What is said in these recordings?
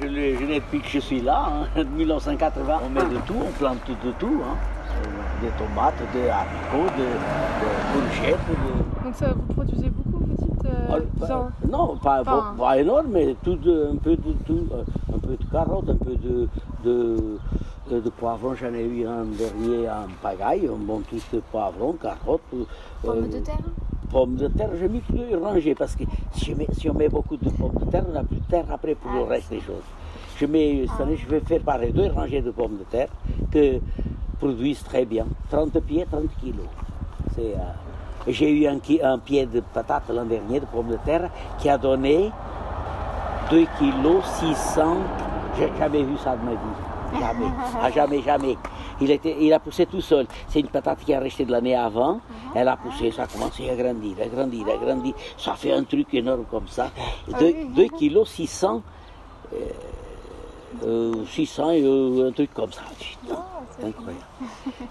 Je l'ai depuis que je suis là, hein, 1980. On met de tout, on plante de tout. hein. Euh, Des tomates, des haricots, de, de courgettes. de- Donc ça, vous produisez beaucoup, vous dites euh, Ah, vous pas- en- non, pas, Enfin, pas- pas énorme, mais tout de- un peu de tout. euh, Un peu de carottes, un peu de, de, de, de poivrons. J'en ai eu un dernier en pagaille, un bon truc de poivrons, carottes. euh, Pommes de terre Pommes de terre, j'ai mis tout rangé parce que si, je mets- si on met beaucoup de pommes de terre, on n'a plus de terre après pour le Ah, reste des choses. Je mets, cette année, je vais faire pareil, deux rangées de pommes de terre que produisent très bien. 30 pieds, 30 kilos. Euh, j'ai eu un pied de patate l'an dernier, de pommes de terre, qui a donné 2 kilos 600. J'ai jamais vu ça de ma vie. Jamais. Ah, jamais, jamais. Il, était, il a poussé tout seul. C'est une patate qui a resté de l'année avant. Elle a poussé, ça a commencé à grandir, à grandir, à grandir. Ça fait un truc énorme comme ça. 2 kilos 600. euh, euh, 600 et euh, un truc comme ça. C'est incroyable.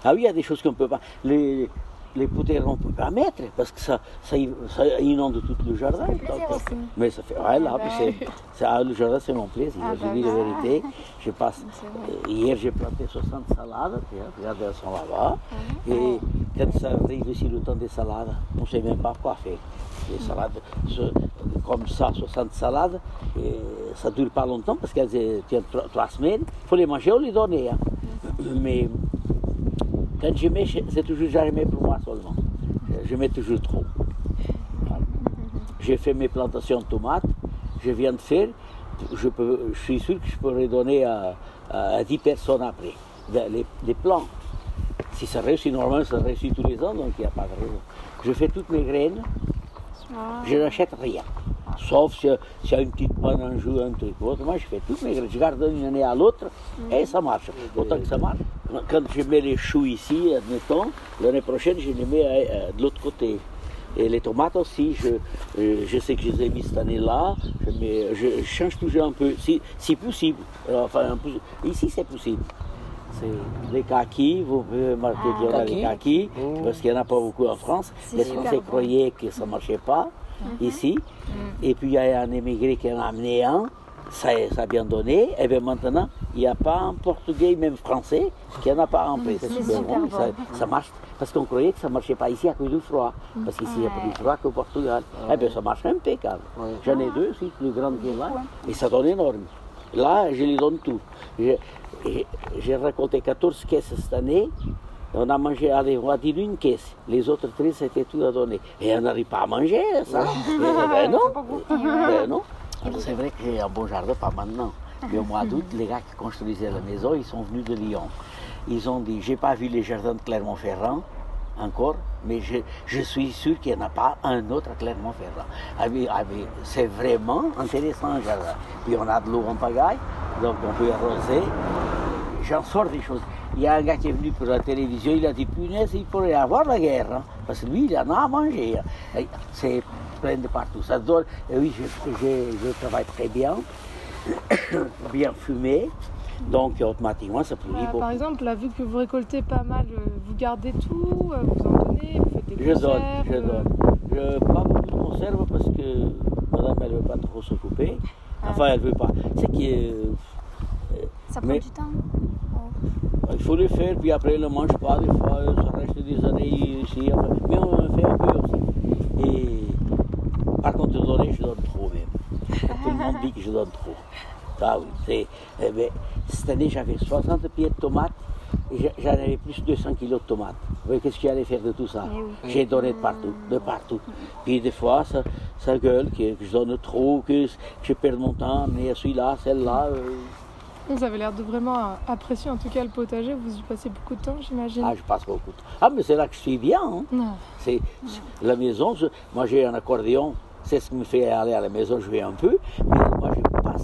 Ah oui, il y a des choses qu'on ne peut pas. Les, les poudres, on ne peut pas mettre parce que ça, ça, ça inonde tout le jardin. Donc. Mais ça fait. Ouais, là, puis c'est, c'est- ah, le jardin, c'est mon plaisir. Ah, je bah dis la vérité. Je passe. Euh, hier, j'ai planté 60 salades. tu vois, Regarde, elles sont là-bas. Et quand ça arrive ici le temps des salades, on ne sait même pas quoi faire. Les salades, ce- comme ça, 60 salades, et ça ne dure pas longtemps parce qu'elles tiennent trois, semaines. Il faut les manger ou les donner. hein. Mais quand je mets, c'est toujours jamais pour moi seulement. Je mets toujours trop. Voilà. J'ai fait mes plantations de tomates, je viens de faire, je, peux, je suis sûr que je pourrais donner à, à 10 personnes après, les, les plants. Si ça réussit, normalement, ça réussit tous les ans, donc il n'y a pas de raison. Je fais toutes mes graines, Ah. je n'achète rien. Sauf si- s'il y a une petite panne, un jour, un truc ou autre. Moi, je fais toutes mes graines. Je garde d'une année à l'autre et ça marche. Autant que ça marche. Quand je mets les choux ici, admettons, l'année prochaine, je les mets de l'autre côté. Et les tomates aussi, je, euh, je sais que je les ai mis cette année-là, je, mets- je change toujours un peu, si, si possible. Enfin, ici, c'est possible. C'est les kakis, vous pouvez marquer Ah, les kakis, parce qu'il n'y en a pas beaucoup en France. Les Français croyaient que ça ne marchait pas ici. Et puis il y a un émigré qui en a amené un, ça, ça a bien donné. Et bien maintenant, il n'y a pas un portugais, même français, qui n'en a pas un peu. Ça, ça marche. Parce qu'on croyait que ça ne marchait pas ici à cause du froid. Parce qu'ici, il y a plus de froid qu'au Portugal. Eh bien, ça marche impeccable. J'en ai deux aussi, plus grandes que là. Et ça donne énorme. Là, je les donne tout. J'ai- récolté 14 caisses cette année. On a mangé, allez, on va dire une caisse. Les autres 13, c'était tout à donner. Et on n'arrive pas à manger, ça. Eh ben non. Ben non. Alors, c'est vrai que j'ai un bon jardin, pas maintenant. Mais au mois d'août, les gars qui construisaient la maison, ils sont venus de Lyon. Ils ont dit, j'ai pas vu les jardins de Clermont-Ferrand encore, mais je, suis sûr qu'il n'y en a pas un autre à Clermont-Ferrand. Ah ah c'est vraiment intéressant un jardin. Puis on a de l'eau en pagaille, donc on peut arroser. J'en sors des choses. Il y a un gars qui est venu pour la télévision, il a dit, punaise, il pourrait y avoir la guerre, hein, parce que lui, il en a à manger. hein. C'est plein de partout. Ça donne, et oui, je, je- je travaille très bien, bien fumé, donc automatiquement, ça produit Bah, beaucoup. par exemple, là, vu que vous récoltez pas mal, euh, vous gardez tout, euh, vous en donnez, vous faites des Je conserves. donne, je euh, donne. Je pas beaucoup de conserve parce que madame, elle ne veut pas trop s'occuper. Enfin, elle ne veut pas. C'est que euh, Ça prend Mais- du temps il faut le faire, puis après, elle ne mange pas. Des fois, euh, ça reste des années ici. enfin, mais on fait un peu aussi. Et par contre, de donner, je donne trop même. Tout le monde dit que je donne trop. Ah oui, c'est. eh ben, cette année, j'avais 60 pieds de tomates et j'en avais plus de 200 kilos de tomates. Vous voyez, qu'est-ce que j'allais faire de tout ça? Eh oui. J'ai donné de partout, de partout. Puis des fois, ça, ça gueule, que, que je donne trop, que, que je perds mon temps, mais celui-là, celle-là. euh, Vous avez l'air de vraiment apprécier en tout cas le potager, vous y passez beaucoup de temps, j'imagine. ah, je passe beaucoup de temps. Ah, mais c'est là que je suis bien. hein. Non. C'est la maison. moi, j'ai un accordéon. C'est ce qui me fait aller à la maison jouer un peu. Mais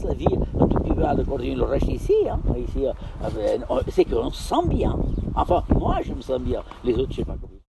la vie un tout petit peu à. Le reste ici, hein, ici, euh, euh, c'est qu'on se sent bien. Enfin, moi, je me sens bien. Les autres, je ne sais pas comment.